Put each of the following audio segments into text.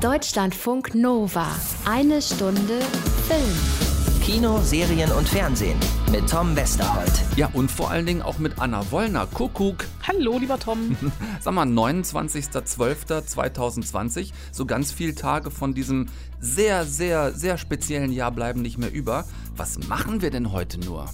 Deutschlandfunk Nova. Eine Stunde Film. Kino, Serien und Fernsehen mit Tom Westerholt. Ja, und vor allen Dingen auch mit Anna Wollner. Kuckuck. Hallo, lieber Tom. Sag mal, 29.12.2020, so ganz viele Tage von diesem sehr, sehr, sehr speziellen Jahr bleiben nicht mehr über. Was machen wir denn heute nur?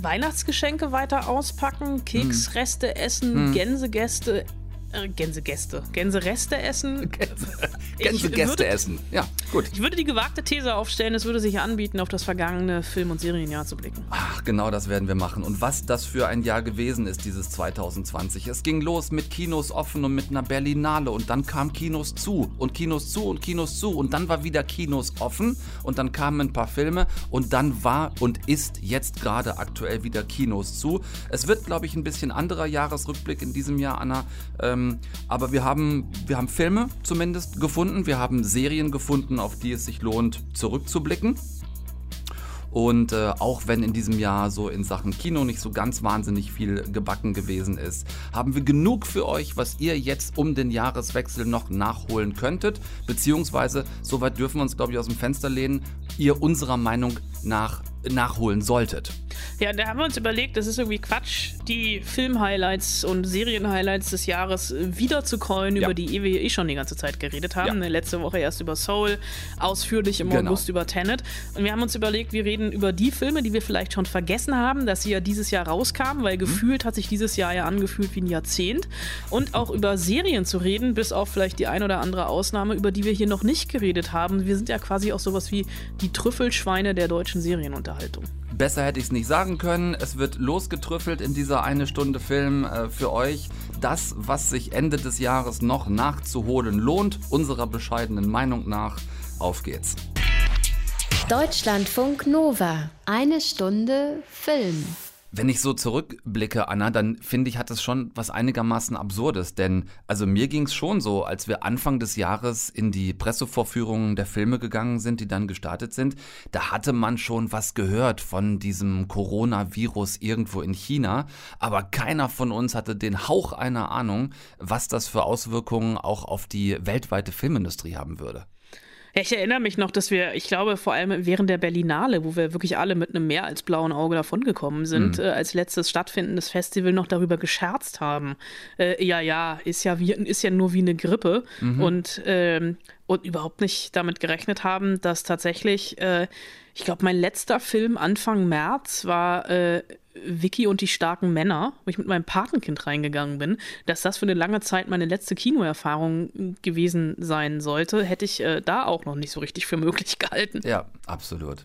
Weihnachtsgeschenke weiter auspacken, Keksreste essen, Gänsegäste, äh, Gänsegäste, Gänsereste essen. Gänsegäste essen. Ja, gut. Ich würde die gewagte These aufstellen, es würde sich anbieten, auf das vergangene Film- und Serienjahr zu blicken. Ach, genau das werden wir machen. Und was das für ein Jahr gewesen ist, dieses 2020. Es ging los mit Kinos offen und mit einer Berlinale und dann kam Kinos zu und Kinos zu und Kinos zu und dann war wieder Kinos offen und dann kamen ein paar Filme und dann war und ist jetzt gerade aktuell wieder Kinos zu. Es wird, glaube ich, ein bisschen anderer Jahresrückblick in diesem Jahr, Anna. Ähm, aber wir haben, wir haben Filme zumindest gefunden, wir haben Serien gefunden, auf die es sich lohnt, zurückzublicken. Und äh, auch wenn in diesem Jahr so in Sachen Kino nicht so ganz wahnsinnig viel gebacken gewesen ist, haben wir genug für euch, was ihr jetzt um den Jahreswechsel noch nachholen könntet. Beziehungsweise, soweit dürfen wir uns, glaube ich, aus dem Fenster lehnen, ihr unserer Meinung nach nachholen solltet. Ja, da haben wir uns überlegt, das ist irgendwie Quatsch, die Film-Highlights und Serien-Highlights des Jahres äh, wiederzucallen, Ja. über die wir eh schon die ganze Zeit geredet haben. Ja. Letzte Woche erst über Soul, ausführlich im Genau. August über Tenet. Und wir haben uns überlegt, wir reden über die Filme, die wir vielleicht schon vergessen haben, dass sie ja dieses Jahr rauskamen, Mhm. weil gefühlt hat sich dieses Jahr ja angefühlt wie ein Jahrzehnt. Und auch über Serien zu reden, bis auf vielleicht die ein oder andere Ausnahme, über die wir hier noch nicht geredet haben. Wir sind ja quasi auch sowas wie die Trüffelschweine der deutschen Serienunterhaltung. Besser hätte ich es nicht sagen können. Es wird losgetrüffelt in dieser eine Stunde Film äh, für euch. Das, was sich Ende des Jahres noch nachzuholen lohnt, unserer bescheidenen Meinung nach. Auf geht's. Deutschlandfunk Nova. Eine Stunde Film. Wenn ich so zurückblicke, Anna, dann finde ich, hat es schon was einigermaßen Absurdes. Denn, also mir ging es schon so, als wir Anfang des Jahres in die Pressevorführungen der Filme gegangen sind, die dann gestartet sind, da hatte man schon was gehört von diesem Coronavirus irgendwo in China. Aber keiner von uns hatte den Hauch einer Ahnung, was das für Auswirkungen auch auf die weltweite Filmindustrie haben würde. Ich erinnere mich noch, dass wir, ich glaube, vor allem während der Berlinale, wo wir wirklich alle mit einem mehr als blauen Auge davongekommen sind, äh, als letztes stattfindendes Festival noch darüber gescherzt haben. Äh, ja, ja, ist ja, wie, ist ja nur wie eine Grippe und, ähm, und überhaupt nicht damit gerechnet haben, dass tatsächlich, äh, ich glaube, mein letzter Film Anfang März war äh, Vicky und die starken Männer, wo ich mit meinem Patenkind reingegangen bin, dass das für eine lange Zeit meine letzte Kinoerfahrung gewesen sein sollte, hätte ich äh, da auch noch nicht so richtig für möglich gehalten. Ja, absolut.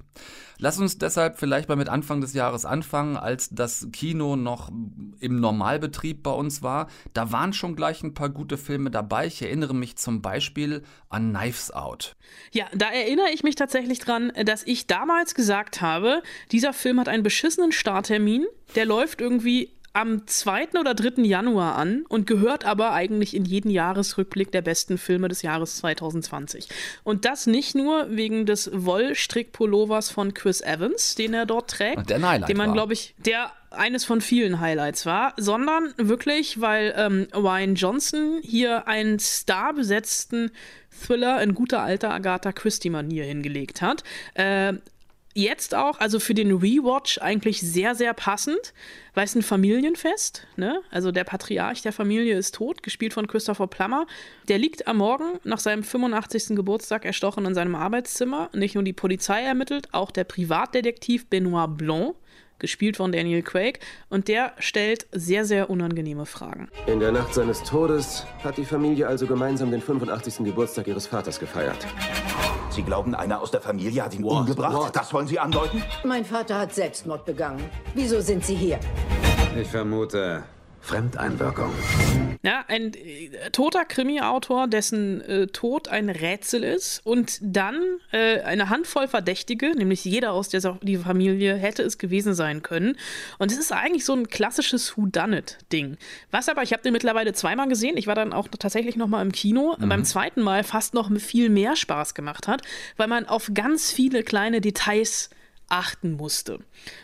Lass uns deshalb vielleicht mal mit Anfang des Jahres anfangen, als das Kino noch im Normalbetrieb bei uns war. Da waren schon gleich ein paar gute Filme dabei. Ich erinnere mich zum Beispiel an Knives Out. Ja, da erinnere ich mich tatsächlich dran, dass ich damals gesagt habe, dieser Film hat einen beschissenen Starttermin, der läuft irgendwie am 2. oder 3. Januar an und gehört aber eigentlich in jeden Jahresrückblick der besten Filme des Jahres 2020. Und das nicht nur wegen des Wollstrickpullovers von Chris Evans, den er dort trägt, Der ein Highlight den man, glaube ich, der eines von vielen Highlights war, sondern wirklich, weil ähm, Ryan Johnson hier einen starbesetzten Thriller in guter alter Agatha Christie-Manier hingelegt hat. Äh, jetzt auch, also für den Rewatch eigentlich sehr, sehr passend, weil es ein Familienfest, ne? Also der Patriarch der Familie ist tot, gespielt von Christopher Plummer. Der liegt am Morgen nach seinem 85. Geburtstag erstochen in seinem Arbeitszimmer. Nicht nur die Polizei ermittelt, auch der Privatdetektiv Benoit Blanc, gespielt von Daniel Craig, und der stellt sehr, sehr unangenehme Fragen. In der Nacht seines Todes hat die Familie also gemeinsam den 85. Geburtstag ihres Vaters gefeiert. Sie glauben, einer aus der Familie hat ihn What? umgebracht? What? Das wollen Sie andeuten? Mein Vater hat Selbstmord begangen. Wieso sind Sie hier? Ich vermute Fremdeinwirkung. Ja, ein äh, toter Krimi-Autor, dessen äh, Tod ein Rätsel ist und dann äh, eine Handvoll Verdächtige, nämlich jeder aus dieser die Familie hätte es gewesen sein können. Und es ist eigentlich so ein klassisches Whodunit-Ding. Was aber, ich habe den mittlerweile zweimal gesehen, ich war dann auch tatsächlich noch mal im Kino, beim zweiten Mal fast noch viel mehr Spaß gemacht hat, weil man auf ganz viele kleine Details achten musste.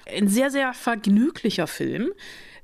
Ein sehr, sehr vergnüglicher Film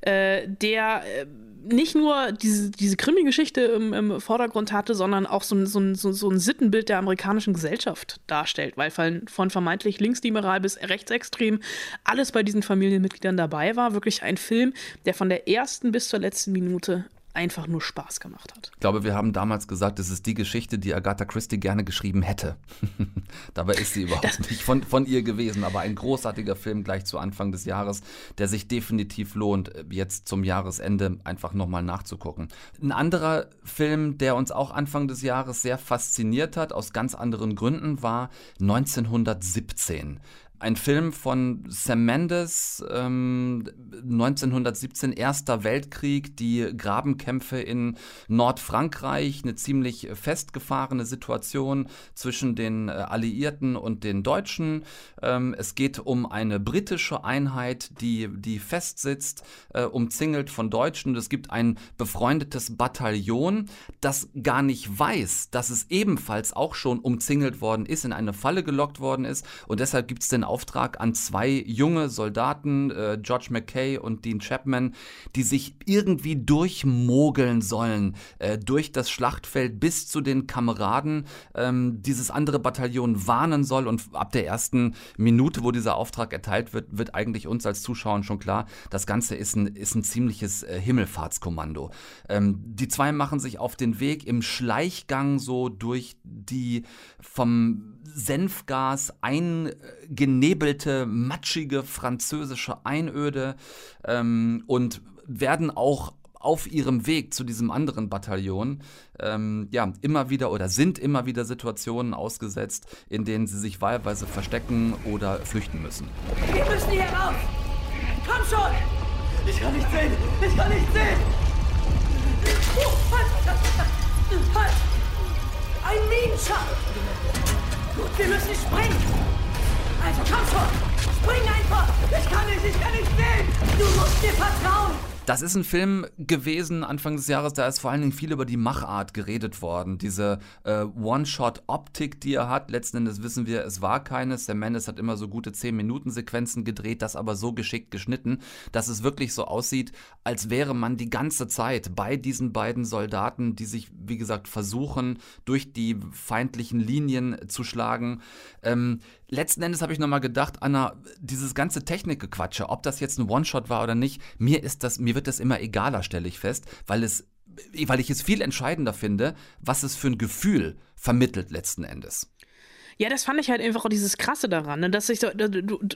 äh, der äh, nicht nur diese, diese Krimi-Geschichte im, im, Vordergrund hatte, sondern auch so ein, so, ein, so ein Sittenbild der amerikanischen Gesellschaft darstellt, weil von, von vermeintlich linksliberal bis rechtsextrem alles bei diesen Familienmitgliedern dabei war. Wirklich ein Film, der von der ersten bis zur letzten Minute einfach nur Spaß gemacht hat. Ich glaube, wir haben damals gesagt, es ist die Geschichte, die Agatha Christie gerne geschrieben hätte. Dabei ist sie überhaupt das nicht von, von ihr gewesen, aber ein großartiger Film gleich zu Anfang des Jahres, der sich definitiv lohnt, jetzt zum Jahresende einfach nochmal nachzugucken. Ein anderer Film, der uns auch Anfang des Jahres sehr fasziniert hat, aus ganz anderen Gründen, war 1917. Ein Film von Sam Mendes, ähm, 1917, Erster Weltkrieg, die Grabenkämpfe in Nordfrankreich, eine ziemlich festgefahrene Situation zwischen den äh, Alliierten und den Deutschen. Ähm, es geht um eine britische Einheit, die, die festsitzt, äh, umzingelt von Deutschen. Es gibt ein befreundetes Bataillon, das gar nicht weiß, dass es ebenfalls auch schon umzingelt worden ist, in eine Falle gelockt worden ist. Und deshalb gibt es den Auftrag an zwei junge Soldaten, äh, George McKay und Dean Chapman, die sich irgendwie durchmogeln sollen äh, durch das Schlachtfeld bis zu den Kameraden. Ähm, dieses andere Bataillon warnen soll und ab der ersten Minute, wo dieser Auftrag erteilt wird, wird eigentlich uns als Zuschauern schon klar, das Ganze ist ein, ist ein ziemliches äh, Himmelfahrtskommando. Ähm, die zwei machen sich auf den Weg im Schleichgang so durch die vom Senfgas eingenebelte, matschige französische Einöde ähm, und werden auch auf ihrem Weg zu diesem anderen Bataillon ähm, ja immer wieder oder sind immer wieder Situationen ausgesetzt, in denen sie sich wahlweise verstecken oder flüchten müssen. Wir müssen hier raus! Komm schon! Ich kann nicht sehen! Ich kann nicht sehen! Oh, halt! Halt! Ein Minenschacht! Gut, wir müssen springen. Also komm schon. Spring einfach. Ich kann nicht, ich kann nicht sehen. Du musst dir vertrauen. Das ist ein Film gewesen Anfang des Jahres, da ist vor allen Dingen viel über die Machart geredet worden. Diese äh, One-Shot-Optik, die er hat. Letzten Endes wissen wir, es war keine. Sam Mendes hat immer so gute 10-Minuten-Sequenzen gedreht, das aber so geschickt geschnitten, dass es wirklich so aussieht, als wäre man die ganze Zeit bei diesen beiden Soldaten, die sich, wie gesagt, versuchen, durch die feindlichen Linien zu schlagen. Ähm, letzten Endes habe ich nochmal gedacht, Anna, dieses ganze Technikgequatsche, ob das jetzt ein One-Shot war oder nicht, mir ist das, mir wird das immer egaler, stelle ich fest, weil es, weil ich es viel entscheidender finde, was es für ein Gefühl vermittelt letzten Endes. Ja, das fand ich halt einfach auch dieses Krasse daran, ne? dass ich so,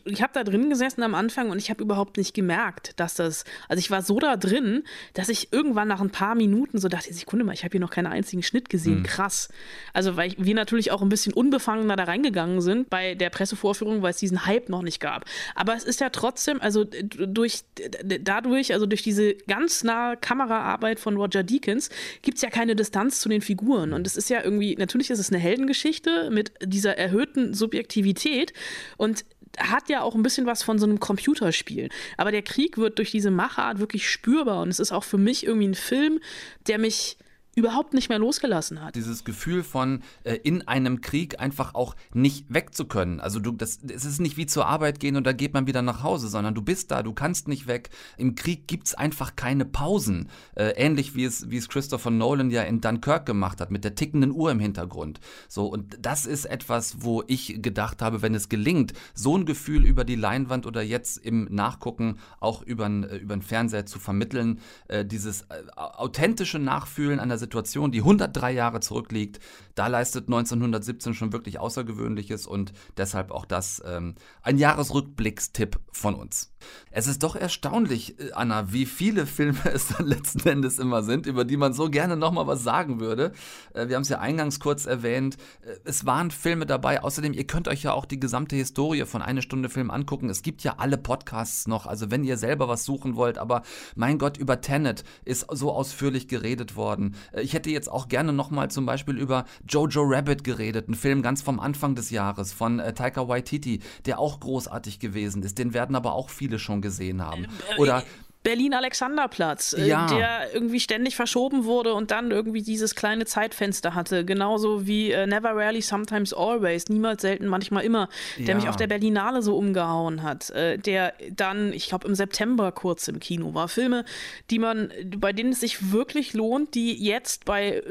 ich habe da drin gesessen am Anfang und ich habe überhaupt nicht gemerkt, dass das, also ich war so da drin, dass ich irgendwann nach ein paar Minuten so dachte, Sekunde mal, ich habe hier noch keinen einzigen Schnitt gesehen, mhm. krass. Also weil wir natürlich auch ein bisschen unbefangener da reingegangen sind bei der Pressevorführung, weil es diesen Hype noch nicht gab. Aber es ist ja trotzdem, also durch, dadurch, also durch diese ganz nahe Kameraarbeit von Roger Deakins, gibt es ja keine Distanz zu den Figuren. Und es ist ja irgendwie, natürlich ist es eine Heldengeschichte mit dieser dieser erhöhten Subjektivität und hat ja auch ein bisschen was von so einem Computerspiel. Aber der Krieg wird durch diese Machart wirklich spürbar und es ist auch für mich irgendwie ein Film, der mich überhaupt nicht mehr losgelassen hat. Dieses Gefühl von äh, in einem Krieg einfach auch nicht weg zu können. Also du, das, es ist nicht wie zur Arbeit gehen und da geht man wieder nach Hause, sondern du bist da, du kannst nicht weg. Im Krieg gibt es einfach keine Pausen. Äh, ähnlich wie es, wie es Christopher Nolan ja in Dunkirk gemacht hat, mit der tickenden Uhr im Hintergrund. So, und das ist etwas, wo ich gedacht habe, wenn es gelingt, so ein Gefühl über die Leinwand oder jetzt im Nachgucken auch über den Fernseher zu vermitteln, äh, dieses äh, authentische Nachfühlen einer Situation, die 103 Jahre zurückliegt, da leistet 1917 schon wirklich Außergewöhnliches und deshalb auch das ähm, ein Jahresrückblickstipp von uns. Es ist doch erstaunlich, äh, Anna, wie viele Filme es dann letzten Endes immer sind, über die man so gerne nochmal was sagen würde. Äh, wir haben es ja eingangs kurz erwähnt. Äh, es waren Filme dabei. Außerdem, ihr könnt euch ja auch die gesamte Historie von Eine Stunde Film angucken. Es gibt ja alle Podcasts noch. Also wenn ihr selber was suchen wollt, aber mein Gott, über Tenet ist so ausführlich geredet worden. Ich hätte jetzt auch gerne nochmal zum Beispiel über Jojo Rabbit geredet, ein Film ganz vom Anfang des Jahres von äh, Taika Waititi, der auch großartig gewesen ist. Den werden aber auch viele schon gesehen haben. Oder Berlin-Alexanderplatz, äh, Ja. der irgendwie ständig verschoben wurde und dann irgendwie dieses kleine Zeitfenster hatte. Genauso wie äh, Never Rarely, Sometimes Always, niemals, selten, manchmal immer, der Ja. mich auf der Berlinale so umgehauen hat. Äh, der dann, ich glaube, im September kurz im Kino war. Filme, die man, bei denen es sich wirklich lohnt, die jetzt bei äh,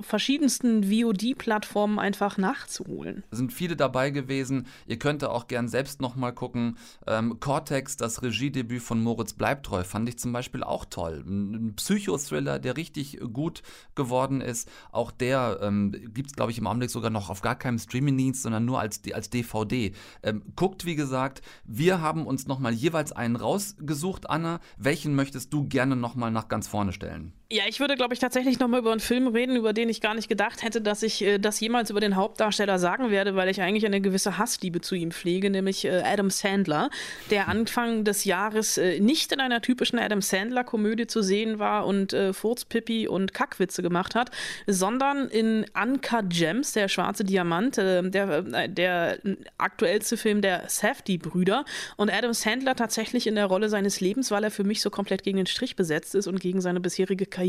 verschiedensten VOD-Plattformen einfach nachzuholen. Es sind viele dabei gewesen. Ihr könnt da auch gern selbst nochmal gucken. Ähm, Cortex, das Regiedebüt von Moritz Bleibtreu, fand ich zum Beispiel auch toll. Ein ein Psychothriller, der richtig gut geworden ist. Auch der ähm, gibt es, glaube ich, im Augenblick sogar noch auf gar keinem Streamingdienst, sondern nur als, als DVD. Ähm, guckt, wie gesagt, wir haben uns nochmal jeweils einen rausgesucht, Anna. Welchen möchtest du gerne nochmal nach ganz vorne stellen? Ja, ich würde, glaube ich, tatsächlich nochmal über einen Film reden, über den ich gar nicht gedacht hätte, dass ich äh, das jemals über den Hauptdarsteller sagen werde, weil ich eigentlich eine gewisse Hassliebe zu ihm pflege, nämlich äh, Adam Sandler, der Anfang des Jahres äh, nicht in einer typischen Adam Sandler-Komödie zu sehen war und äh, Furzpipi und Kackwitze gemacht hat, sondern in Uncut Gems, der schwarze Diamant, äh, der, äh, der aktuellste Film der Safdie-Brüder und Adam Sandler tatsächlich in der Rolle seines Lebens, weil er für mich so komplett gegen den Strich besetzt ist und gegen seine bisherige Karriere.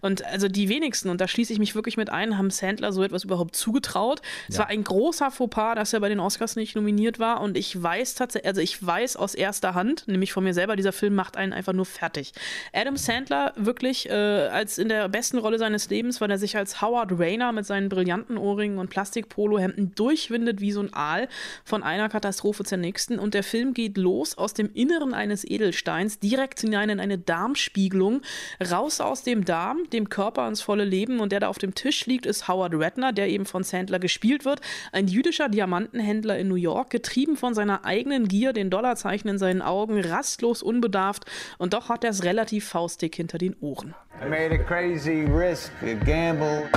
Und also die wenigsten, und da schließe ich mich wirklich mit ein, haben Sandler so etwas überhaupt zugetraut. Es war ein großer Fauxpas, dass er bei den Oscars nicht nominiert war und ich weiß tatsächlich, also ich weiß aus erster Hand, nämlich von mir selber, dieser Film macht einen einfach nur fertig. Adam Sandler wirklich äh, als in der besten Rolle seines Lebens, weil er sich als Howard Rayner mit seinen brillanten Ohrringen und Plastikpolohemden durchwindet wie so ein Aal von einer Katastrophe zur nächsten und der Film geht los aus dem Inneren eines Edelsteins direkt hinein in eine Darmspiegelung, raus aus dem Darm, dem Körper ans volle Leben und der da auf dem Tisch liegt, ist Howard Ratner, der eben von Sandler gespielt wird, ein jüdischer Diamantenhändler in New York, getrieben von seiner eigenen Gier, den Dollarzeichen in seinen Augen, rastlos unbedarft und doch hat er es relativ faustig hinter den Ohren. I made a crazy risk, a gamble.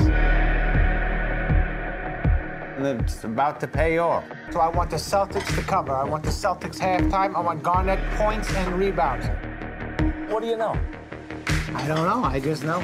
And it's about to pay off. So I want the Celtics to cover. I want the Celtics halftime. I want Garnett points and rebounds. What do you know? I don't know. I just know.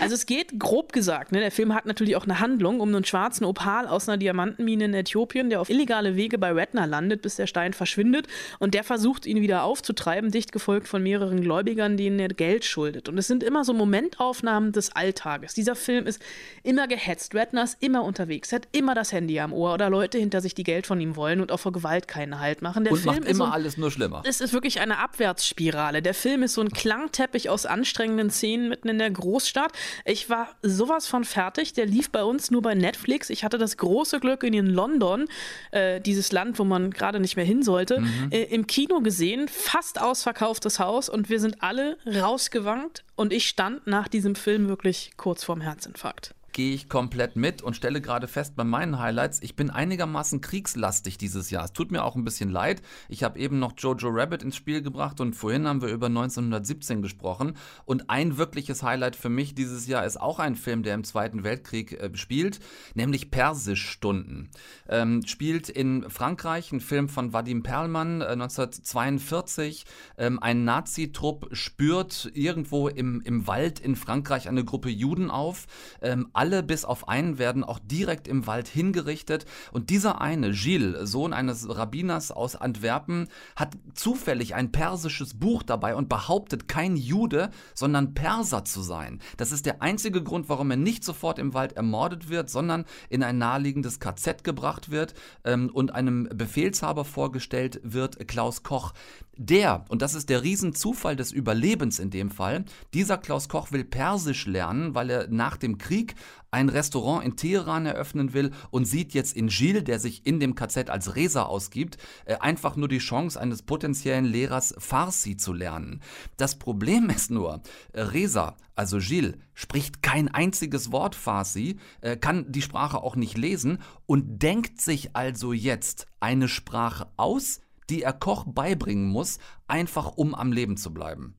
Also es geht grob gesagt, ne, der Film hat natürlich auch eine Handlung um einen schwarzen Opal aus einer Diamantenmine in Äthiopien, der auf illegale Wege bei Redner landet, bis der Stein verschwindet und der versucht ihn wieder aufzutreiben, dicht gefolgt von mehreren Gläubigern, denen er Geld schuldet. Und es sind immer so Momentaufnahmen des Alltages. Dieser Film ist immer gehetzt, Redner ist immer unterwegs, hat immer das Handy am Ohr oder Leute hinter sich, die Geld von ihm wollen und auch vor Gewalt keinen Halt machen. Der Und Film macht ist so immer ein- alles nur schlimmer. es ist wirklich eine Abwärtsspirale. Der Film ist so ein Klangteppich aus anstrengenden Szenen mitten in der Großstadt. Ich war sowas von fertig. Der lief bei uns nur bei Netflix. Ich hatte das große Glück, ihn in London, äh, dieses Land, wo man gerade nicht mehr hin sollte, äh, im Kino gesehen. Fast ausverkauftes Haus und wir sind alle rausgewankt. Und ich stand nach diesem Film wirklich kurz vorm Herzinfarkt. Gehe ich komplett mit und stelle gerade fest bei meinen Highlights, ich bin einigermaßen kriegslastig dieses Jahr. Es tut mir auch ein bisschen leid. Ich habe eben noch Jojo Rabbit ins Spiel gebracht und vorhin haben wir über 1917 gesprochen. Und ein wirkliches Highlight für mich dieses Jahr ist auch ein Film, der im Zweiten Weltkrieg äh, spielt, nämlich Persischstunden. Ähm, spielt in Frankreich, ein Film von Vadim Perlmann, äh, 1942. Ähm, ein Nazitrupp spürt irgendwo im, im Wald in Frankreich eine Gruppe Juden auf. Ähm, alle bis auf einen werden auch direkt im Wald hingerichtet. Und dieser eine, Gilles, Sohn eines Rabbiners aus Antwerpen, hat zufällig ein persisches Buch dabei und behauptet, kein Jude, sondern Perser zu sein. Das ist der einzige Grund, warum er nicht sofort im Wald ermordet wird, sondern in ein naheliegendes KZ gebracht wird ähm, und einem Befehlshaber vorgestellt wird, Klaus Koch. Der, und das ist der Riesenzufall des Überlebens in dem Fall, dieser Klaus Koch will Persisch lernen, weil er nach dem Krieg ein Restaurant in Teheran eröffnen will und sieht jetzt in Gilles, der sich in dem KZ als Resa ausgibt, äh, einfach nur die Chance eines potenziellen Lehrers Farsi zu lernen. Das Problem ist nur, äh, Resa, also Gilles, spricht kein einziges Wort Farsi, äh, kann die Sprache auch nicht lesen und denkt sich also jetzt eine Sprache aus, die er Koch beibringen muss, einfach um am Leben zu bleiben.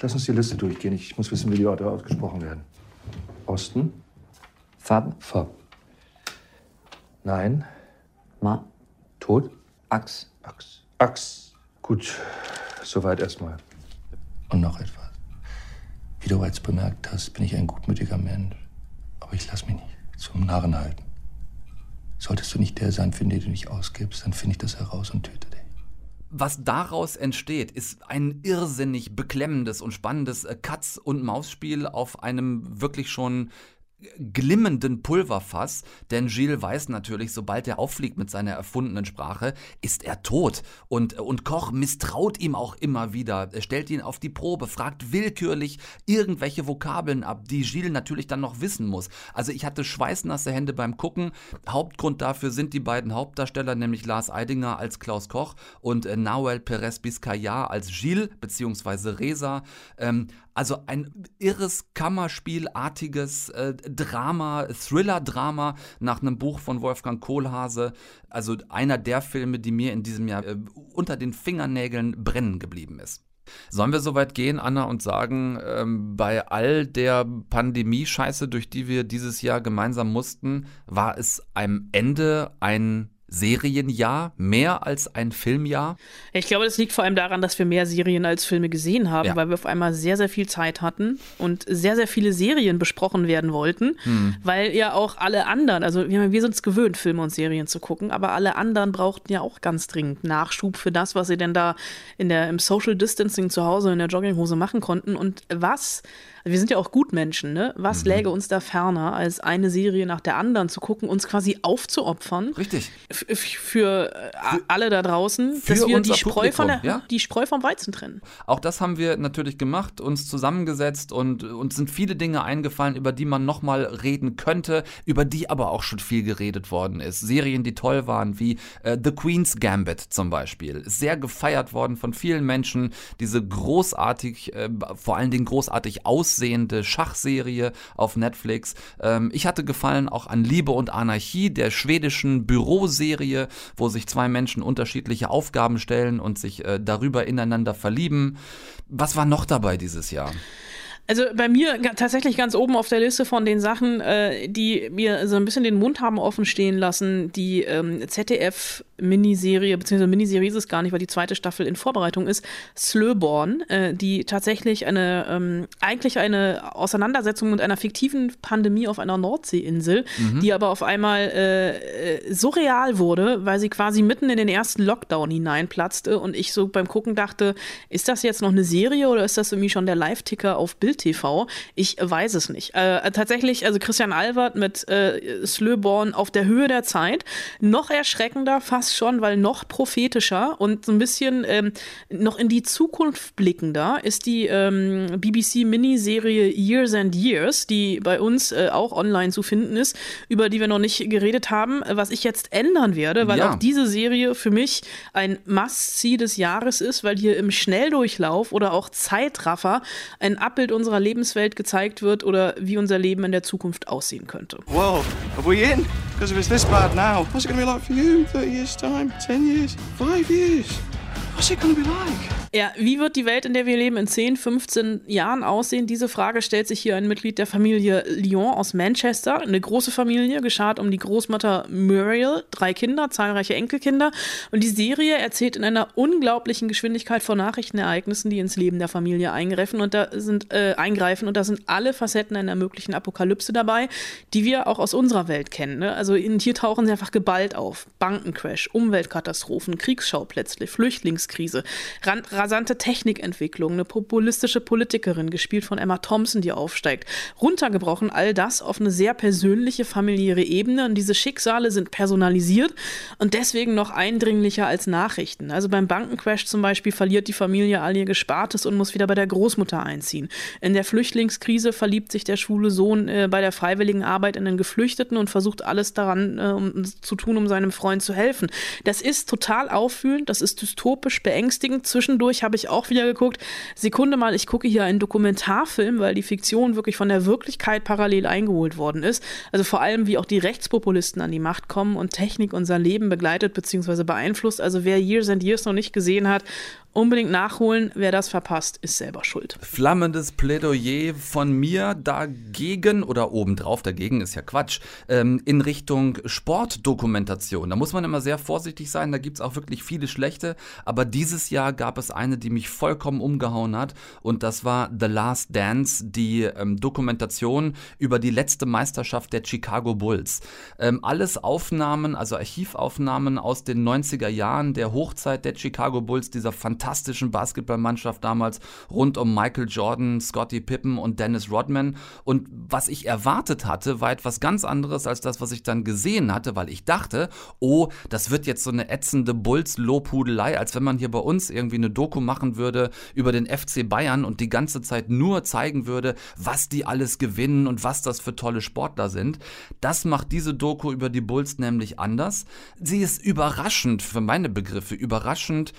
Lass uns die Liste durchgehen. Ich muss wissen, wie die Orte ausgesprochen werden. Osten. Fab. Fab. Nein. Ma. Tod. Ax. Ax. Ax. Gut. Soweit erstmal. Und noch etwas. Wie du bereits bemerkt hast, bin ich ein gutmütiger Mensch. Aber ich lass mich nicht zum Narren halten. Solltest du nicht der sein, für den du dich ausgibst, dann finde ich das heraus und töte dich. was daraus entsteht, ist ein irrsinnig beklemmendes und spannendes äh, Katz- und Maus-Spiel auf einem wirklich schon glimmenden Pulverfass, denn Gilles weiß natürlich, sobald er auffliegt mit seiner erfundenen Sprache, ist er tot. Und, und Koch misstraut ihm auch immer wieder, er stellt ihn auf die Probe, fragt willkürlich irgendwelche Vokabeln ab, die Gilles natürlich dann noch wissen muss. Also ich hatte schweißnasse Hände beim Gucken. Hauptgrund dafür sind die beiden Hauptdarsteller, nämlich Lars Eidinger als Klaus Koch und äh, Nawel Perez Biscaya als Gilles bzw. Reza. Ähm, also ein irres Kammerspielartiges äh, Drama, Thriller-Drama nach einem Buch von Wolfgang Kohlhase. Also einer der Filme, die mir in diesem Jahr äh, unter den Fingernägeln brennen geblieben ist. Sollen wir so weit gehen, Anna, und sagen, ähm, bei all der Pandemie-Scheiße, durch die wir dieses Jahr gemeinsam mussten, war es am Ende ein Serienjahr, mehr als ein Filmjahr? Ich glaube, das liegt vor allem daran, dass wir mehr Serien als Filme gesehen haben, ja. weil wir auf einmal sehr, sehr viel Zeit hatten und sehr, sehr viele Serien besprochen werden wollten, hm. weil ja auch alle anderen, also wir, wir sind es gewöhnt, Filme und Serien zu gucken, aber alle anderen brauchten ja auch ganz dringend Nachschub für das, was sie denn da in der, im Social Distancing zu Hause in der Jogginghose machen konnten und was wir sind ja auch Gutmenschen, ne? Was mhm. läge uns da ferner, als eine Serie nach der anderen zu gucken, uns quasi aufzuopfern? Richtig. Für, für alle da draußen, dass wir die Spreu, von der, ja? die Spreu vom Weizen trennen. Auch das haben wir natürlich gemacht, uns zusammengesetzt und uns sind viele Dinge eingefallen, über die man nochmal reden könnte, über die aber auch schon viel geredet worden ist. Serien, die toll waren, wie äh, The Queen's Gambit zum Beispiel. Sehr gefeiert worden von vielen Menschen. Diese großartig, äh, vor allen Dingen großartig aus aussehende Schachserie auf Netflix. Ähm, ich hatte gefallen auch an Liebe und Anarchie, der schwedischen Büroserie, wo sich zwei Menschen unterschiedliche Aufgaben stellen und sich äh, darüber ineinander verlieben. Was war noch dabei dieses Jahr? Also bei mir tatsächlich ganz oben auf der Liste von den Sachen, äh, die mir so ein bisschen den Mund haben offen stehen lassen, die ähm, ZDF-Miniserie, beziehungsweise Miniserie ist es gar nicht, weil die zweite Staffel in Vorbereitung ist, Slöborn, äh, die tatsächlich eine, ähm, eigentlich eine Auseinandersetzung mit einer fiktiven Pandemie auf einer Nordseeinsel, mhm. die aber auf einmal äh, äh so real wurde, weil sie quasi mitten in den ersten Lockdown hineinplatzte und ich so beim Gucken dachte, ist das jetzt noch eine Serie oder ist das irgendwie schon der Live-Ticker auf Bild? Bild TV. Ich weiß es nicht. Äh, tatsächlich, also Christian Albert mit äh, Slöborn auf der Höhe der Zeit. Noch erschreckender fast schon, weil noch prophetischer und so ein bisschen ähm, noch in die Zukunft blickender ist die ähm, BBC-Miniserie Years and Years, die bei uns äh, auch online zu finden ist, über die wir noch nicht geredet haben, was ich jetzt ändern werde, weil ja. auch diese Serie für mich ein Must-See des Jahres ist, weil hier im Schnelldurchlauf oder auch Zeitraffer ein Abbild unserer Lebenswelt gezeigt wird oder wie unser Leben in der Zukunft aussehen könnte. Wow, are we in? Because if it's this bad now, what's it going to be like for you in 30 years time, 10 years, 5 years? What's it gonna be like? Ja, wie wird die Welt, in der wir leben, in 10, 15 Jahren aussehen? Diese Frage stellt sich hier ein Mitglied der Familie Lyon aus Manchester. Eine große Familie, geschart um die Großmutter Muriel, drei Kinder, zahlreiche Enkelkinder. Und die Serie erzählt in einer unglaublichen Geschwindigkeit von Nachrichtenereignissen, die ins Leben der Familie eingreifen. Und da sind, äh, eingreifen. Und da sind alle Facetten einer möglichen Apokalypse dabei, die wir auch aus unserer Welt kennen. Ne? Also hier tauchen sie einfach geballt auf. Bankencrash, Umweltkatastrophen, Kriegsschauplätze, Flüchtlingskrise. Finanzkrise, rasante Technikentwicklung, eine populistische Politikerin, gespielt von Emma Thompson, die aufsteigt. Runtergebrochen all das auf eine sehr persönliche, familiäre Ebene und diese Schicksale sind personalisiert und deswegen noch eindringlicher als Nachrichten. Also beim Bankencrash zum Beispiel verliert die Familie all ihr Gespartes und muss wieder bei der Großmutter einziehen. In der Flüchtlingskrise verliebt sich der schwule Sohn äh, bei der freiwilligen Arbeit in den Geflüchteten und versucht alles daran äh, um, zu tun, um seinem Freund zu helfen. Das ist total auffühlend, das ist dystopisch, beängstigend. Zwischendurch habe ich auch wieder geguckt, Sekunde mal, ich gucke hier einen Dokumentarfilm, weil die Fiktion wirklich von der Wirklichkeit parallel eingeholt worden ist. Also vor allem, wie auch die Rechtspopulisten an die Macht kommen und Technik unser Leben begleitet bzw. beeinflusst. Also wer Years and Years noch nicht gesehen hat, Unbedingt nachholen. Wer das verpasst, ist selber schuld. Flammendes Plädoyer von mir dagegen oder obendrauf, dagegen ist ja Quatsch, ähm, in Richtung Sportdokumentation. Da muss man immer sehr vorsichtig sein, da gibt es auch wirklich viele schlechte, aber dieses Jahr gab es eine, die mich vollkommen umgehauen hat und das war The Last Dance, die ähm, Dokumentation über die letzte Meisterschaft der Chicago Bulls. Ähm, alles Aufnahmen, also Archivaufnahmen aus den 90er Jahren, der Hochzeit der Chicago Bulls, dieser fantastischen fantastischen Basketballmannschaft damals rund um Michael Jordan, Scottie Pippen und Dennis Rodman. Und was ich erwartet hatte, war etwas ganz anderes als das, was ich dann gesehen hatte, weil ich dachte, oh, das wird jetzt so eine ätzende Bulls-Lobhudelei, als wenn man hier bei uns irgendwie eine Doku machen würde über den FC Bayern und die ganze Zeit nur zeigen würde, was die alles gewinnen und was das für tolle Sportler sind. Das macht diese Doku über die Bulls nämlich anders. Sie ist überraschend, für meine Begriffe, überraschend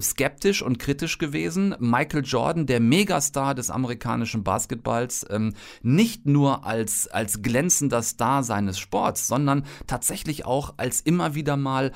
skeptisch und kritisch gewesen. Michael Jordan, der Megastar des amerikanischen Basketballs, ähm, nicht nur als, als glänzender Star seines Sports, sondern tatsächlich auch als immer wieder mal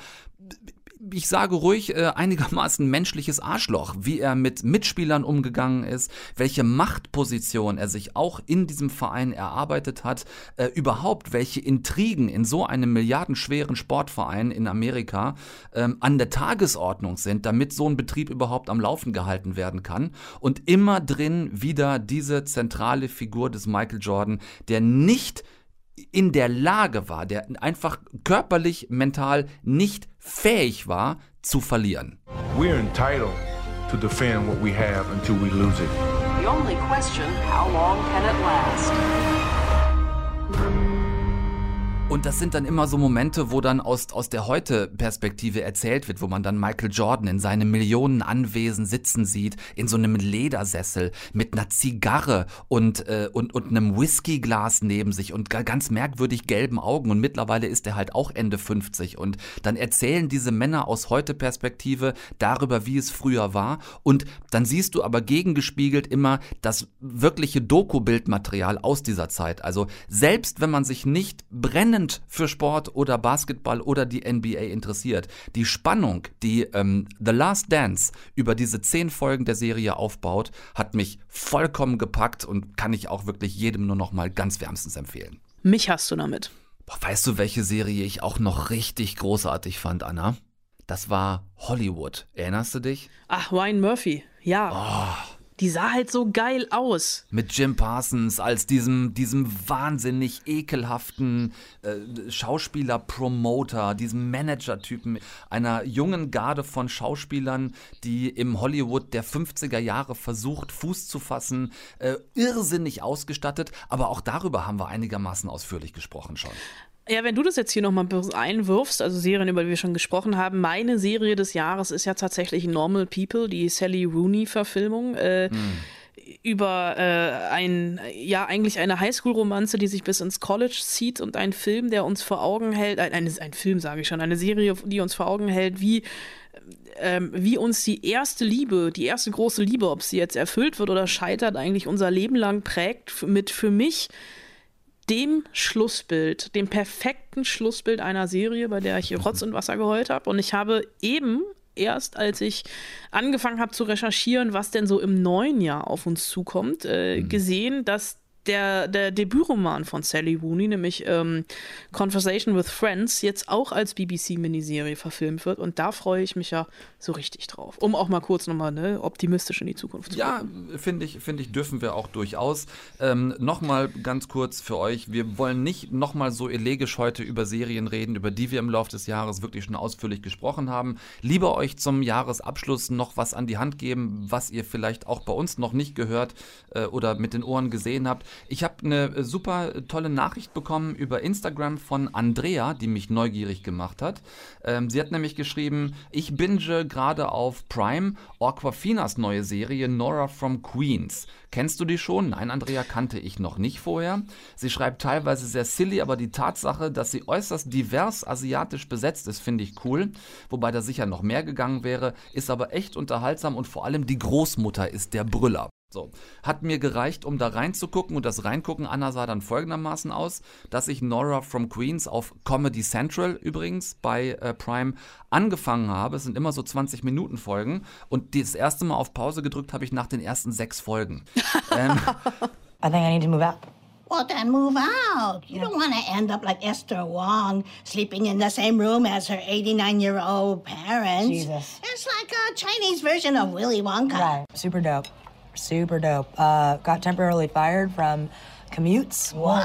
ich sage ruhig, äh, einigermaßen menschliches Arschloch, wie er mit Mitspielern umgegangen ist, welche Machtposition er sich auch in diesem Verein erarbeitet hat, äh, überhaupt welche Intrigen in so einem milliardenschweren Sportverein in Amerika ähm, an der Tagesordnung sind, damit so ein Betrieb überhaupt am Laufen gehalten werden kann. Und immer drin wieder diese zentrale Figur des Michael Jordan, der nicht in der Lage war, der einfach körperlich, mental nicht fähig war zu verlieren. We're entitled to defend what we have until we lose it. The only question, how long can it last? Und das sind dann immer so Momente, wo dann aus, aus der Heute-Perspektive erzählt wird, wo man dann Michael Jordan in seinem Millionenanwesen sitzen sieht, in so einem Ledersessel mit einer Zigarre und, äh, und, und einem Whiskyglas neben sich und ganz merkwürdig gelben Augen. Und mittlerweile ist er halt auch Ende 50. Und dann erzählen diese Männer aus Heute-Perspektive darüber, wie es früher war. Und dann siehst du aber gegengespiegelt immer das wirkliche Doku-Bildmaterial aus dieser Zeit. Also selbst wenn man sich nicht brennend brennend für Sport oder Basketball oder die NBA interessiert, die Spannung, die ähm, The Last Dance über diese zehn Folgen der Serie aufbaut, hat mich vollkommen gepackt und kann ich auch wirklich jedem nur noch mal ganz wärmstens empfehlen. Mich hast du damit. Boah, weißt du, welche Serie ich auch noch richtig großartig fand, Anna? Das war Hollywood. Erinnerst du dich? Ach, Ryan Murphy. Ja. Oh. Die sah halt so geil aus. Mit Jim Parsons als diesem, diesem wahnsinnig ekelhaften äh, Schauspieler-Promoter, diesem Manager-Typen, einer jungen Garde von Schauspielern, die im Hollywood der 50er Jahre versucht, Fuß zu fassen, äh, irrsinnig ausgestattet, aber auch darüber haben wir einigermaßen ausführlich gesprochen schon. Ja, wenn du das jetzt hier nochmal einwirfst, also Serien, über die wir schon gesprochen haben, meine Serie des Jahres ist ja tatsächlich Normal People, die Sally Rooney-Verfilmung. Äh, hm über äh, ein, ja, eigentlich eine Highschool-Romanze, die sich bis ins College zieht und ein Film, der uns vor Augen hält, ein, ein, ein Film sage ich schon, eine Serie, die uns vor Augen hält, wie, ähm, wie uns die erste Liebe, die erste große Liebe, ob sie jetzt erfüllt wird oder scheitert, eigentlich unser Leben lang prägt, mit für mich dem Schlussbild, dem perfekten Schlussbild einer Serie, bei der ich Rotz und Wasser geheult habe. Und ich habe eben erst, als ich angefangen habe zu recherchieren, was denn so im neuen Jahr auf uns zukommt, äh, mhm. gesehen, dass der, der Debütroman von Sally Rooney, nämlich ähm, Conversation with Friends, jetzt auch als BBC-Miniserie verfilmt wird. Und da freue ich mich ja so richtig drauf. Um auch mal kurz nochmal ne, optimistisch in die Zukunft zu Ja, finde ich, finde ich, dürfen wir auch durchaus. Ähm, nochmal ganz kurz für euch. Wir wollen nicht nochmal so elegisch heute über Serien reden, über die wir im Laufe des Jahres wirklich schon ausführlich gesprochen haben. Lieber euch zum Jahresabschluss noch was an die Hand geben, was ihr vielleicht auch bei uns noch nicht gehört äh, oder mit den Ohren gesehen habt. Ich habe eine super tolle Nachricht bekommen über Instagram von Andrea, die mich neugierig gemacht hat. Ähm, sie hat nämlich geschrieben, ich binge gerade auf Prime Aquafinas neue Serie Nora from Queens. Kennst du die schon? Nein, Andrea kannte ich noch nicht vorher. Sie schreibt teilweise sehr silly, aber die Tatsache, dass sie äußerst divers asiatisch besetzt ist, finde ich cool. Wobei da sicher noch mehr gegangen wäre, ist aber echt unterhaltsam und vor allem die Großmutter ist der Brüller. So, hat mir gereicht, um da reinzugucken und das Reingucken, Anna, sah dann folgendermaßen aus, dass ich Nora from Queens auf Comedy Central übrigens bei äh, Prime angefangen habe. Es sind immer so 20 Minuten Folgen und das erste Mal auf Pause gedrückt habe ich nach den ersten sechs Folgen. ähm, I think I need to move out. Well, then move out. You don't want to end up like Esther Wong, sleeping in the same room as her 89 year old parents. Jesus. It's like a Chinese version of Willy Wonka. Right. Super dope. Super dope. Uh, got temporarily fired from commutes. What?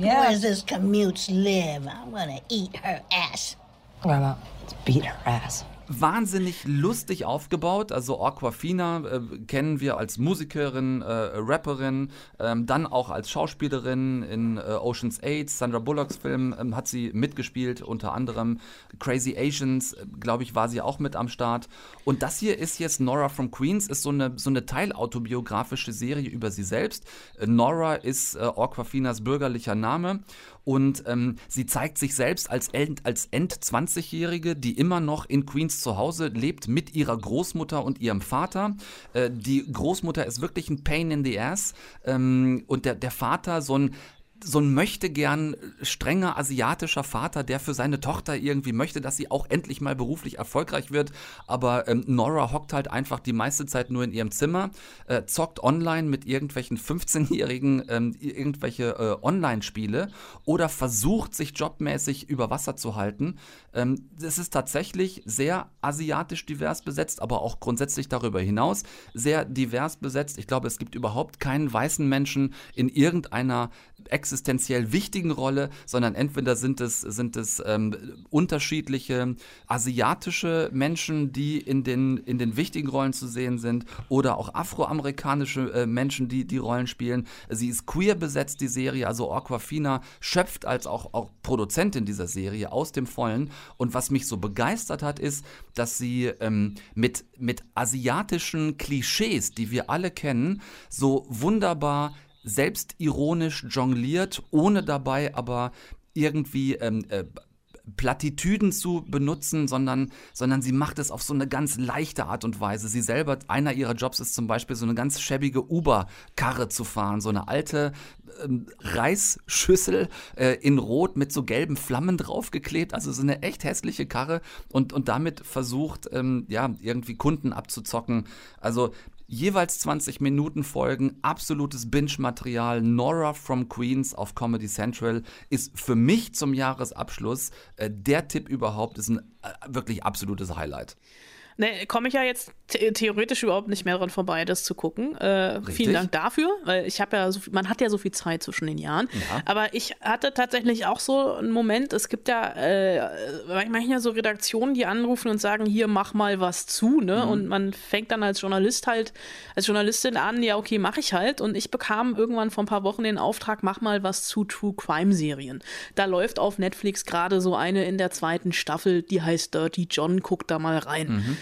Yeah. Where does this commutes live? I'm gonna eat her ass. Grandma, let's beat her ass. Wahnsinnig lustig aufgebaut. Also Aquafina äh, kennen wir als Musikerin, äh, Rapperin, ähm, dann auch als Schauspielerin in äh, Ocean's 8, Sandra Bullocks Film ähm, hat sie mitgespielt, unter anderem Crazy Asians, äh, glaube ich, war sie auch mit am Start. Und das hier ist jetzt Nora from Queens, ist so eine, so eine teilautobiografische Serie über sie selbst. Äh, Nora ist äh, Aquafinas bürgerlicher Name und ähm, sie zeigt sich selbst als, End, als End-20-Jährige, die immer noch in Queens zu Hause lebt mit ihrer Großmutter und ihrem Vater. Äh, die Großmutter ist wirklich ein Pain in the Ass ähm, und der, der Vater so ein so ein möchte gern strenger asiatischer Vater, der für seine Tochter irgendwie möchte, dass sie auch endlich mal beruflich erfolgreich wird. Aber ähm, Nora hockt halt einfach die meiste Zeit nur in ihrem Zimmer, äh, zockt online mit irgendwelchen 15-Jährigen ähm, irgendwelche äh, Online-Spiele oder versucht sich jobmäßig über Wasser zu halten. Ähm, es ist tatsächlich sehr asiatisch divers besetzt, aber auch grundsätzlich darüber hinaus sehr divers besetzt. Ich glaube, es gibt überhaupt keinen weißen Menschen in irgendeiner existenziell wichtigen Rolle, sondern entweder sind es, sind es ähm, unterschiedliche asiatische Menschen, die in den, in den wichtigen Rollen zu sehen sind, oder auch afroamerikanische äh, Menschen, die die Rollen spielen. Sie ist queer besetzt, die Serie, also Aquafina schöpft als auch, auch Produzentin dieser Serie aus dem Vollen. Und was mich so begeistert hat, ist, dass sie ähm, mit, mit asiatischen Klischees, die wir alle kennen, so wunderbar selbstironisch jongliert, ohne dabei aber irgendwie ähm, äh, Plattitüden zu benutzen, sondern, sondern sie macht es auf so eine ganz leichte Art und Weise. Sie selber, einer ihrer Jobs ist zum Beispiel so eine ganz schäbige Uber-Karre zu fahren, so eine alte ähm, Reisschüssel äh, in Rot mit so gelben Flammen draufgeklebt, also so eine echt hässliche Karre und, und damit versucht, ähm, ja, irgendwie Kunden abzuzocken. Also jeweils 20 Minuten Folgen, absolutes Binge-Material. Nora from Queens auf Comedy Central ist für mich zum Jahresabschluss äh, der Tipp überhaupt, ist ein äh, wirklich absolutes Highlight. Ne, komme ich ja jetzt the theoretisch überhaupt nicht mehr dran vorbei, das zu gucken. Äh, vielen Dank dafür, weil ich habe ja so viel, man hat ja so viel Zeit zwischen den Jahren. Ja. Aber ich hatte tatsächlich auch so einen Moment, es gibt ja äh, manchmal so Redaktionen, die anrufen und sagen, hier mach mal was zu, ne? Mhm. Und man fängt dann als Journalist halt, als Journalistin an, ja, okay, mache ich halt. Und ich bekam irgendwann vor ein paar Wochen den Auftrag, mach mal was zu True Crime-Serien. Da läuft auf Netflix gerade so eine in der zweiten Staffel, die heißt Dirty John, guck da mal rein. Mhm.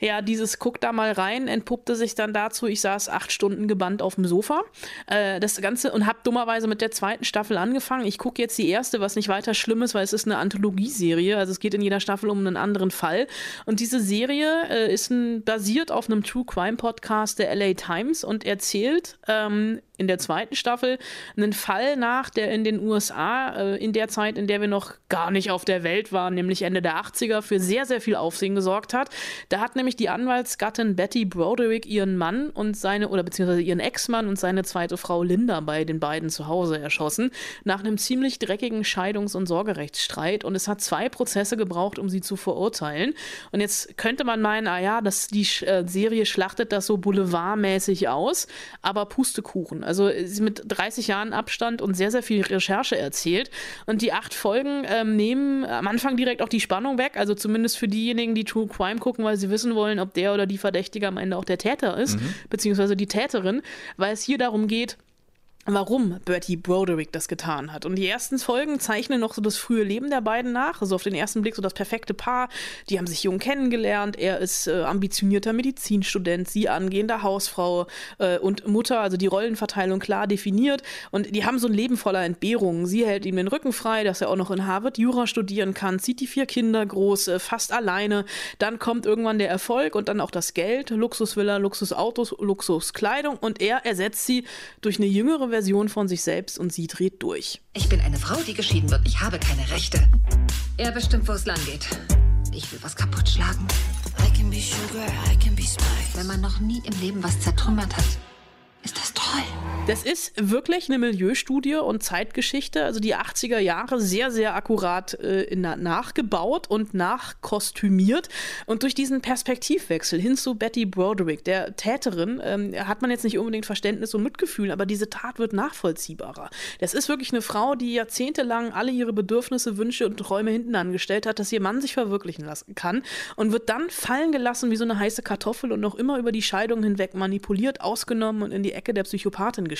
Ja, dieses Guck da mal rein entpuppte sich dann dazu, ich saß acht Stunden gebannt auf dem Sofa. Äh, das Ganze und habe dummerweise mit der zweiten Staffel angefangen. Ich gucke jetzt die erste, was nicht weiter schlimm ist, weil es ist eine Anthologieserie. Also es geht in jeder Staffel um einen anderen Fall. Und diese Serie äh, ist ein, basiert auf einem True Crime Podcast der LA Times und erzählt ähm, in der zweiten Staffel einen Fall nach, der in den USA äh, in der Zeit, in der wir noch gar nicht auf der Welt waren, nämlich Ende der 80er, für sehr, sehr viel Aufsehen gesorgt hat. Da hat nämlich die Anwaltsgattin Betty Broderick ihren Mann und seine, oder beziehungsweise ihren Ex-Mann und seine zweite Frau Linda bei den beiden zu Hause erschossen, nach einem ziemlich dreckigen Scheidungs- und Sorgerechtsstreit. Und es hat zwei Prozesse gebraucht, um sie zu verurteilen. Und jetzt könnte man meinen, ah ja, das, die äh, Serie schlachtet das so boulevardmäßig aus, aber Pustekuchen. Also sie mit 30 Jahren Abstand und sehr, sehr viel Recherche erzählt. Und die acht Folgen ähm, nehmen am Anfang direkt auch die Spannung weg. Also zumindest für diejenigen, die True Crime gucken, weil sie wissen wollen, ob der oder die Verdächtige am Ende auch der Täter ist, Mhm. beziehungsweise die Täterin, weil es hier darum geht, warum Bertie Broderick das getan hat. Und die ersten Folgen zeichnen noch so das frühe Leben der beiden nach. Also auf den ersten Blick so das perfekte Paar. Die haben sich jung kennengelernt. Er ist äh, ambitionierter Medizinstudent, sie angehende Hausfrau äh, und Mutter. Also die Rollenverteilung klar definiert. Und die haben so ein Leben voller Entbehrungen. Sie hält ihm den Rücken frei, dass er auch noch in Harvard Jura studieren kann, zieht die vier Kinder groß, äh, fast alleine. Dann kommt irgendwann der Erfolg und dann auch das Geld. Luxusvilla, Luxusautos, Luxuskleidung. Und er ersetzt sie durch eine jüngere Version Version von sich selbst und sie dreht durch. Ich bin eine Frau, die geschieden wird. Ich habe keine Rechte. Er bestimmt, wo es lang geht. Ich will was kaputt schlagen. Wenn man noch nie im Leben was zertrümmert hat, ist das toll. Das ist wirklich eine Milieustudie und Zeitgeschichte. Also die 80er Jahre sehr, sehr akkurat äh, nachgebaut und nachkostümiert. Und durch diesen Perspektivwechsel hin zu Betty Broderick, der Täterin, ähm, hat man jetzt nicht unbedingt Verständnis und Mitgefühl, aber diese Tat wird nachvollziehbarer. Das ist wirklich eine Frau, die jahrzehntelang alle ihre Bedürfnisse, Wünsche und Träume hinten angestellt hat, dass ihr Mann sich verwirklichen lassen kann und wird dann fallen gelassen wie so eine heiße Kartoffel und noch immer über die Scheidung hinweg manipuliert, ausgenommen und in die Ecke der Psychopathin gestellt.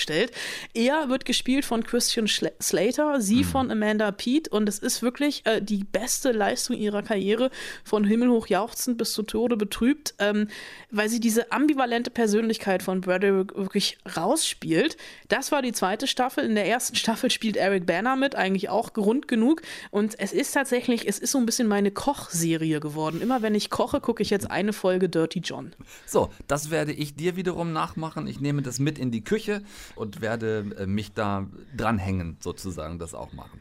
Er wird gespielt von Christian Slater, sie mhm. von Amanda Pete und es ist wirklich äh, die beste Leistung ihrer Karriere, von himmelhoch jauchzend bis zu Tode betrübt, ähm, weil sie diese ambivalente Persönlichkeit von Bradley wirklich rausspielt. Das war die zweite Staffel. In der ersten Staffel spielt Eric Banner mit, eigentlich auch rund genug und es ist tatsächlich, es ist so ein bisschen meine Kochserie geworden. Immer wenn ich koche, gucke ich jetzt eine Folge Dirty John. So, das werde ich dir wiederum nachmachen. Ich nehme das mit in die Küche und werde äh, mich da dranhängen, sozusagen, das auch machen.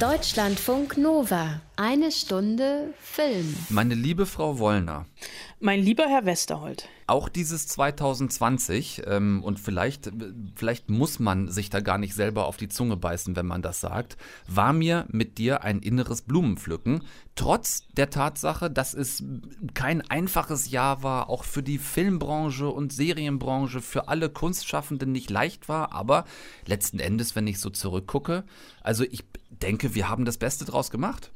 Deutschlandfunk Nova. Eine Stunde Film. Meine liebe Frau Wollner. Mein lieber Herr Westerholt. Auch dieses 2020, ähm, und vielleicht, vielleicht muss man sich da gar nicht selber auf die Zunge beißen, wenn man das sagt, war mir mit dir ein inneres Blumenpflücken. Trotz der Tatsache, dass es kein einfaches Jahr war, auch für die Filmbranche und Serienbranche, für alle Kunstschaffenden nicht leicht war, aber letzten Endes, wenn ich so zurückgucke, also ich denke, wir haben das Beste draus gemacht.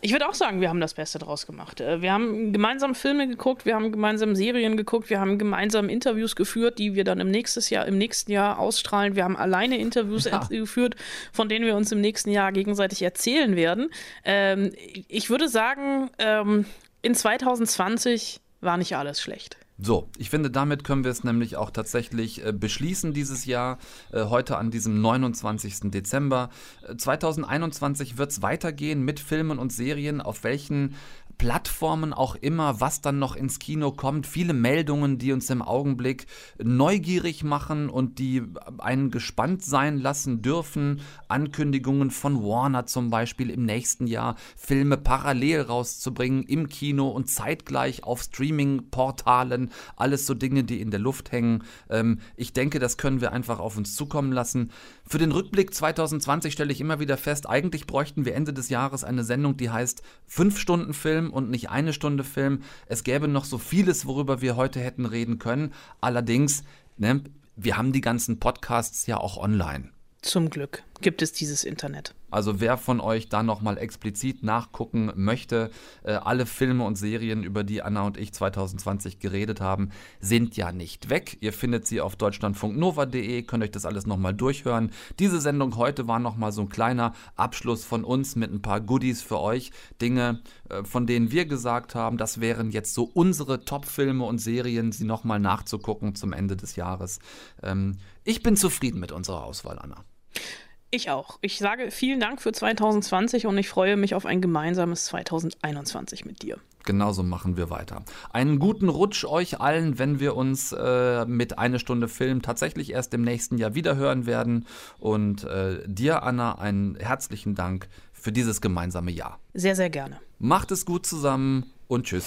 Ich würde auch sagen, wir haben das Beste draus gemacht. Äh, wir haben gemeinsam Filme geguckt, wir haben gemeinsam Serien geguckt, wir haben gemeinsam Interviews geführt, die wir dann im, nächstes Jahr, im nächsten Jahr ausstrahlen. Wir haben alleine Interviews ja. geführt, von denen wir uns im nächsten Jahr gegenseitig erzählen werden. Ähm, ich würde sagen, ähm, in 2020 war nicht alles schlecht. So, ich finde, damit können wir es nämlich auch tatsächlich äh, beschließen dieses Jahr, äh, heute an diesem 29. Dezember. Äh, 2021 wird es weitergehen mit Filmen und Serien, auf welchen Plattformen auch immer, was dann noch ins Kino kommt. Viele Meldungen, die uns im Augenblick neugierig machen und die einen gespannt sein lassen dürfen. Ankündigungen von Warner zum Beispiel im nächsten Jahr, Filme parallel rauszubringen im Kino und zeitgleich auf Streaming-Portalen. Alles so Dinge, die in der Luft hängen. Ähm, ich denke, das können wir einfach auf uns zukommen lassen. Für den Rückblick 2020 stelle ich immer wieder fest, eigentlich bräuchten wir Ende des Jahres eine Sendung, die heißt 5 Stunden Film und nicht eine Stunde Film. Es gäbe noch so vieles, worüber wir heute hätten reden können. Allerdings, ne, wir haben die ganzen Podcasts ja auch online. Zum Glück gibt es dieses Internet. Also wer von euch da nochmal explizit nachgucken möchte, äh, alle Filme und Serien, über die Anna und ich 2020 geredet haben, sind ja nicht weg. Ihr findet sie auf deutschlandfunknova.de, könnt euch das alles nochmal durchhören. Diese Sendung heute war nochmal so ein kleiner Abschluss von uns mit ein paar Goodies für euch. Dinge, äh, von denen wir gesagt haben, das wären jetzt so unsere Top-Filme und Serien, sie nochmal nachzugucken zum Ende des Jahres. Ähm, ich bin zufrieden mit unserer Auswahl, Anna. Ich auch. Ich sage vielen Dank für 2020 und ich freue mich auf ein gemeinsames 2021 mit dir. Genauso machen wir weiter. Einen guten Rutsch euch allen, wenn wir uns äh, mit eine Stunde Film tatsächlich erst im nächsten Jahr wiederhören werden. Und äh, dir, Anna, einen herzlichen Dank für dieses gemeinsame Jahr. Sehr, sehr gerne. Macht es gut zusammen und tschüss.